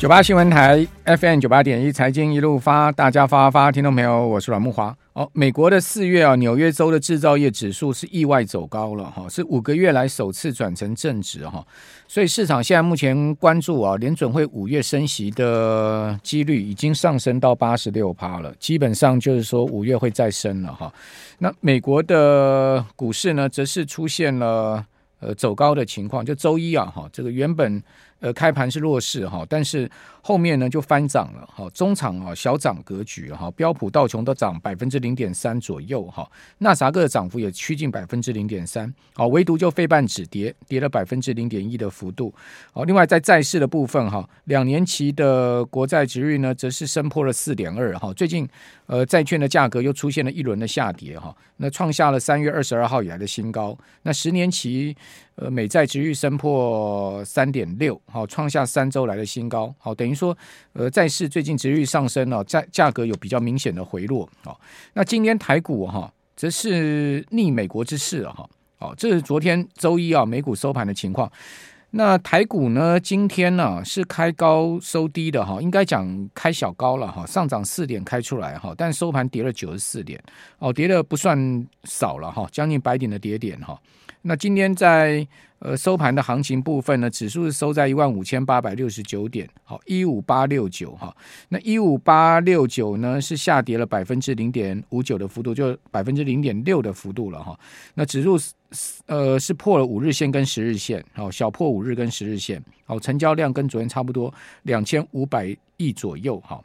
九八新闻台 FM 九八点一财经一路发，大家发发，听众朋友，我是阮木华。哦，美国的四月啊，纽约州的制造业指数是意外走高了哈，是五个月来首次转成正值哈，所以市场现在目前关注啊，联准会五月升息的几率已经上升到八十六趴了，基本上就是说五月会再升了哈。那美国的股市呢，则是出现了呃走高的情况，就周一啊哈，这个原本。呃，开盘是弱势哈，但是后面呢就翻涨了哈，中场啊小涨格局哈，标普道琼都涨百分之零点三左右哈，纳萨克的涨幅也趋近百分之零点三，好，唯独就费半指跌跌了百分之零点一的幅度，好，另外在债市的部分哈，两年期的国债殖率呢则是升破了四点二哈，最近呃债券的价格又出现了一轮的下跌哈，那创下了三月二十二号以来的新高，那十年期呃美债值率升破三点六。好，创下三周来的新高。好，等于说，呃，债市最近值率上升了，价价格有比较明显的回落。好，那今天台股哈，则是逆美国之势哈。好，这是昨天周一啊，美股收盘的情况。那台股呢，今天呢是开高收低的哈，应该讲开小高了哈，上涨四点开出来哈，但收盘跌了九十四点，哦，跌的不算少了哈，将近百点的跌点哈。那今天在呃收盘的行情部分呢，指数是收在一万五千八百六十九点，好，一五八六九哈。那一五八六九呢是下跌了百分之零点五九的幅度，就百分之零点六的幅度了哈。那指数呃是破了五日线跟十日线，好，小破五日跟十日线，好，成交量跟昨天差不多两千五百亿左右哈。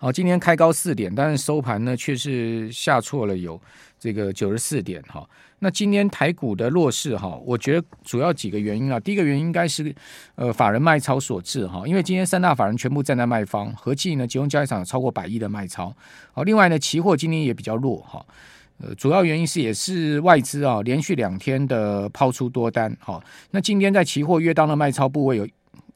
好，今天开高四点，但是收盘呢却是下挫了有这个九十四点哈。那今天台股的弱势哈，我觉得主要几个原因啊。第一个原因应该是呃法人卖超所致哈，因为今天三大法人全部站在卖方，合计呢集中交易场有超过百亿的卖超。好，另外呢期货今天也比较弱哈，呃主要原因是也是外资啊连续两天的抛出多单哈。那今天在期货约当的卖超部位有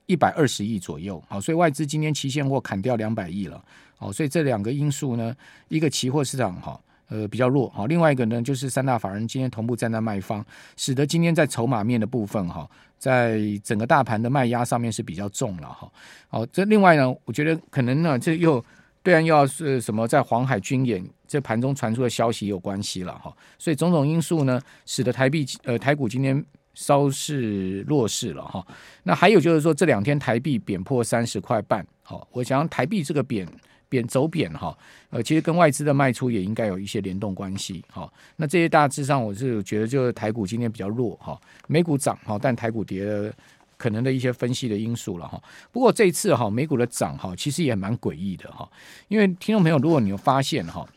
一百二十亿左右，好，所以外资今天期现货砍掉两百亿了。哦，所以这两个因素呢，一个期货市场哈，呃比较弱，好，另外一个呢就是三大法人今天同步站在卖方，使得今天在筹码面的部分哈，在整个大盘的卖压上面是比较重了哈。好，这另外呢，我觉得可能呢，这又对岸又要是什么在黄海军演，这盘中传出的消息有关系了哈。所以种种因素呢，使得台币呃台股今天稍是弱势了哈。那还有就是说这两天台币贬破三十块半，好，我想台币这个贬。贬走贬哈，呃，其实跟外资的卖出也应该有一些联动关系哈。那这些大致上，我是觉得就是台股今天比较弱哈，美股涨哈，但台股跌的可能的一些分析的因素了哈。不过这一次哈，美股的涨哈，其实也蛮诡异的哈。因为听众朋友，如果你有发现哈，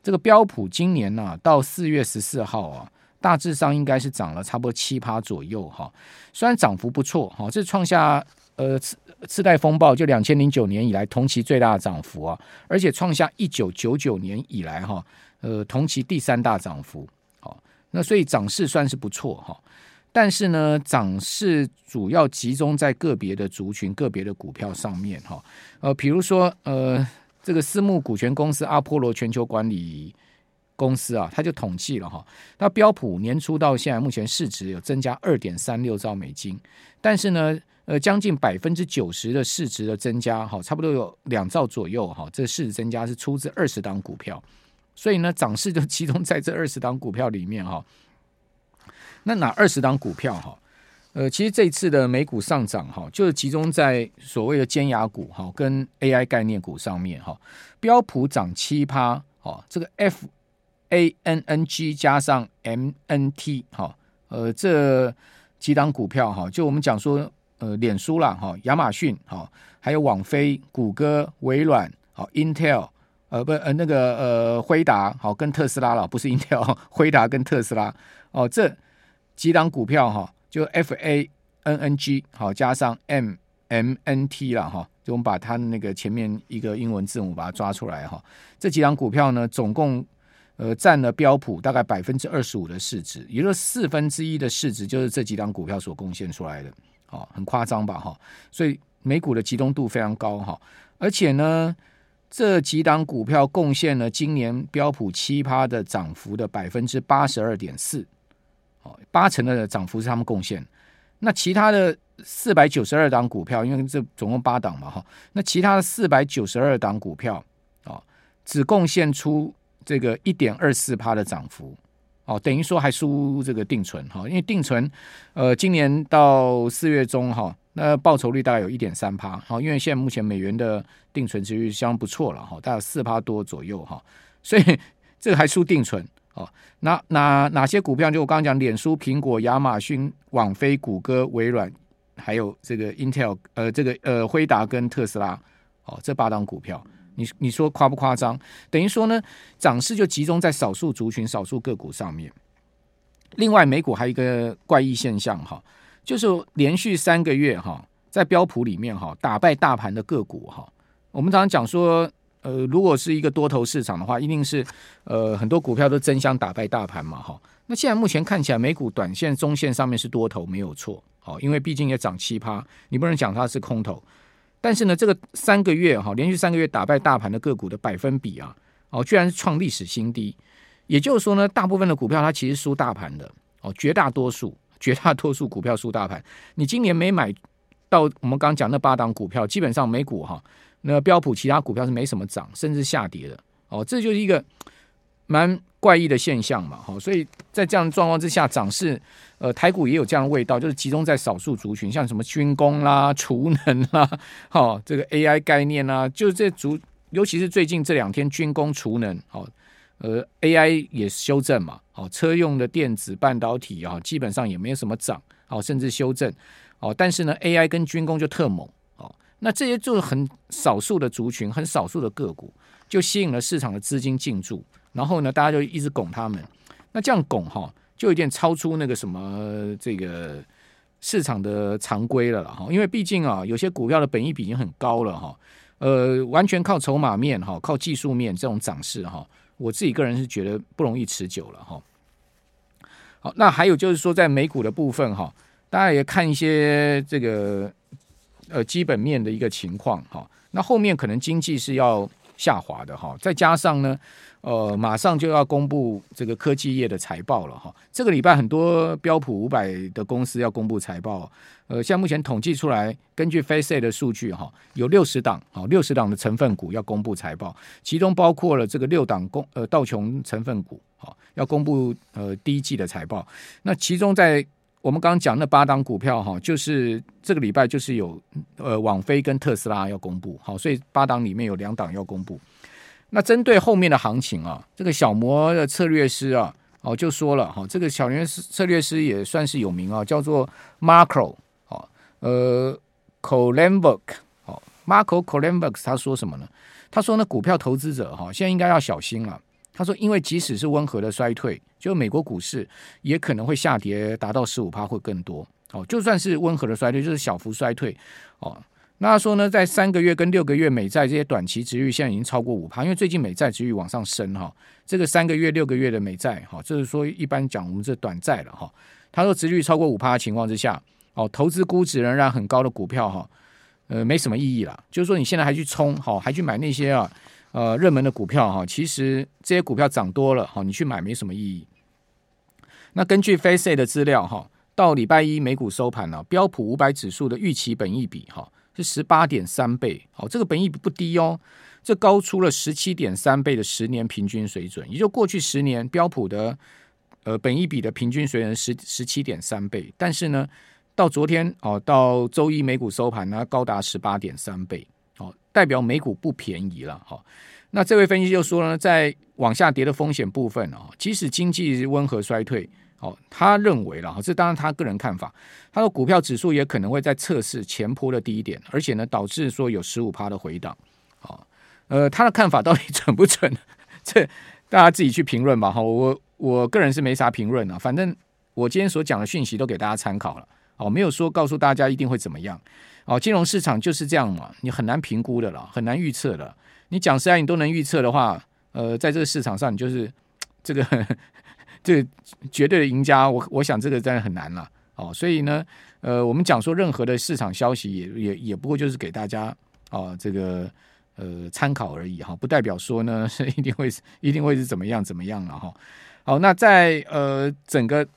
这个标普今年呢到四月十四号啊，大致上应该是涨了差不多七趴左右哈。虽然涨幅不错哈，这创下呃。次次贷风暴就两千零九年以来同期最大的涨幅啊，而且创下一九九九年以来哈，呃同期第三大涨幅。好，那所以涨势算是不错哈，但是呢，涨势主要集中在个别的族群、个别的股票上面哈。呃，比如说呃，这个私募股权公司阿波罗全球管理公司啊，他就统计了哈，那标普年初到现在目前市值有增加二点三六兆美金，但是呢。呃，将近百分之九十的市值的增加，哈，差不多有两兆左右，哈，这市值增加是出自二十档股票，所以呢，涨势就集中在这二十档股票里面，哈。那哪二十档股票，哈？呃，其实这次的美股上涨，哈，就是集中在所谓的尖牙股，哈，跟 AI 概念股上面，哈。标普涨七趴，哈，这个 F A N N G 加上 M N T，哈，呃，这几档股票，哈，就我们讲说。呃，脸书啦，哈，亚马逊，哈，还有网飞、谷歌、微软，好，Intel，呃，不，呃，那个，呃，辉达，好，跟特斯拉了，不是 Intel，辉达跟特斯拉，哦，这几档股票哈，就 F A N N G，好，加上 M M N T 了，哈，就我们把它的那个前面一个英文字母把它抓出来，哈，这几档股票呢，总共呃占了标普大概百分之二十五的市值，也就是四分之一的市值就是这几档股票所贡献出来的。哦，很夸张吧？哈，所以美股的集中度非常高哈，而且呢，这几档股票贡献了今年标普七趴的涨幅的百分之八十二点四，哦，八成的涨幅是他们贡献。那其他的四百九十二档股票，因为这总共八档嘛哈，那其他的四百九十二档股票啊，只贡献出这个一点二四趴的涨幅。哦，等于说还输这个定存哈，因为定存，呃，今年到四月中哈，那报酬率大概有一点三趴，好，因为现在目前美元的定存其实相当不错了哈，大概四趴多左右哈，所以 这个还输定存哦。那哪哪些股票？就我刚刚讲，脸书、苹果、亚马逊、网飞、谷歌、微软，还有这个 Intel，呃，这个呃辉达跟特斯拉，哦，这八档股票。你你说夸不夸张？等于说呢，涨势就集中在少数族群、少数个股上面。另外，美股还有一个怪异现象哈，就是连续三个月哈，在标普里面哈打败大盘的个股哈。我们常常讲说，呃，如果是一个多头市场的话，一定是呃很多股票都争相打败大盘嘛哈。那现在目前看起来，美股短线、中线上面是多头没有错，好，因为毕竟也涨七趴，你不能讲它是空头。但是呢，这个三个月哈，连续三个月打败大盘的个股的百分比啊，哦，居然是创历史新低。也就是说呢，大部分的股票它其实输大盘的哦，绝大多数 绝大多数股票输大盘。你今年没买到我们刚刚讲那八档股票，基本上美股哈，那标普其他股票是没什么涨，甚至下跌的哦，这就是一个蛮怪异的现象嘛，哈。所以在这样的状况之下，涨势。呃，台股也有这样的味道，就是集中在少数族群，像什么军工啦、储能啦，好、哦，这个 AI 概念啦，就是这族，尤其是最近这两天军工、储能，哦，呃，AI 也修正嘛，哦，车用的电子半导体啊、基本上也没有什么涨，哦，甚至修正，哦，但是呢，AI 跟军工就特猛，哦，那这些就是很少数的族群，很少数的个股，就吸引了市场的资金进驻，然后呢，大家就一直拱他们，那这样拱哈。就有点超出那个什么这个市场的常规了哈，因为毕竟啊，有些股票的本益比已经很高了哈，呃，完全靠筹码面哈，靠技术面这种涨势哈，我自己个人是觉得不容易持久了哈。好，那还有就是说，在美股的部分哈，大家也看一些这个呃基本面的一个情况哈，那后面可能经济是要下滑的哈，再加上呢。呃，马上就要公布这个科技业的财报了哈。这个礼拜很多标普五百的公司要公布财报。呃，像目前统计出来，根据 Face 的数据哈，有六十档啊，六十档的成分股要公布财报，其中包括了这个六档公呃道琼成分股哈，要公布呃第一季的财报。那其中在我们刚刚讲那八档股票哈，就是这个礼拜就是有呃网飞跟特斯拉要公布，好，所以八档里面有两档要公布。那针对后面的行情啊，这个小摩的策略师啊，哦就说了哈，这个小摩策略师也算是有名啊，叫做 Marco 哦，呃 Kolenberg 哦，Marco Kolenberg 他说什么呢？他说呢，股票投资者哈，现在应该要小心了。他说，因为即使是温和的衰退，就美国股市也可能会下跌达到十五趴或更多哦，就算是温和的衰退，就是小幅衰退哦。那他说呢，在三个月跟六个月美债这些短期殖利率现在已经超过五趴，因为最近美债殖利率往上升哈。这个三个月、六个月的美债哈，就是说一般讲我们这短债了哈。他说殖利率超过五趴的情况之下，哦，投资估值仍然很高的股票哈，呃，没什么意义了。就是说你现在还去冲好，还去买那些啊呃热门的股票哈，其实这些股票涨多了哈，你去买没什么意义。那根据 Face 的资料哈，到礼拜一美股收盘了，标普五百指数的预期本益比哈。是十八点三倍，好，这个本益比不低哦，这高出了十七点三倍的十年平均水准，也就过去十年标普的呃本益比的平均水准十十七点三倍，但是呢，到昨天哦，到周一美股收盘呢，高达十八点三倍，哦，代表美股不便宜了，哈。那这位分析就说呢，在往下跌的风险部分啊，即使经济温和衰退。哦，他认为了哈，这当然他个人看法。他说股票指数也可能会在测试前坡的低点，而且呢，导致说有十五趴的回档。好，呃，他的看法到底 准不准？这大家自己去评论吧。哈，我我个人是没啥评论啊。反正我今天所讲的讯息都给大家参考了。哦，没有说告诉大家一定会怎么样。哦，金融市场就是这样嘛，你很难评估的了，很难预测的。你讲实在你都能预测的话，呃，在这个市场上你就是 这个。这绝对的赢家，我我想这个真的很难了哦。所以呢，呃，我们讲说任何的市场消息也也也不过就是给大家哦这个呃参考而已哈，不代表说呢 是一定会一定会是怎么样怎么样了哈。好，那在呃整个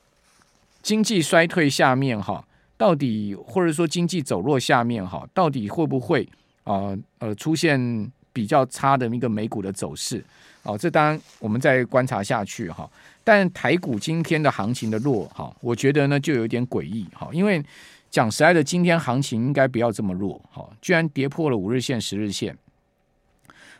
经济衰退下面哈，到底或者说经济走弱下面哈，到底会不会啊呃出现比较差的一个美股的走势？哦，这当然我们再观察下去哈。但台股今天的行情的弱哈，我觉得呢就有点诡异哈，因为讲实在的，今天行情应该不要这么弱哈，居然跌破了五日线、十日线。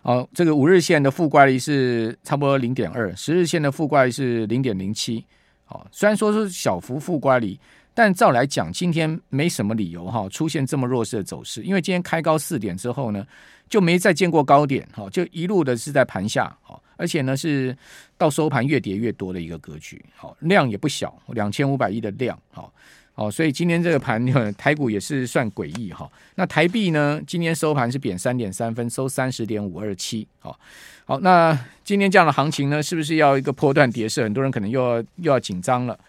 哦，这个五日线的负乖离是差不多零点二，十日线的负乖离是零点零七。好，虽然说是小幅负乖离，但照来讲，今天没什么理由哈出现这么弱势的走势，因为今天开高四点之后呢，就没再见过高点哈，就一路的是在盘下，而且呢是到收盘越跌越多的一个格局，好，量也不小，两千五百亿的量，好。好，所以今天这个盘，台股也是算诡异哈。那台币呢？今天收盘是贬三点三分，收三十点五二七。好，好，那今天这样的行情呢，是不是要一个波段跌势？很多人可能又要又要紧张了。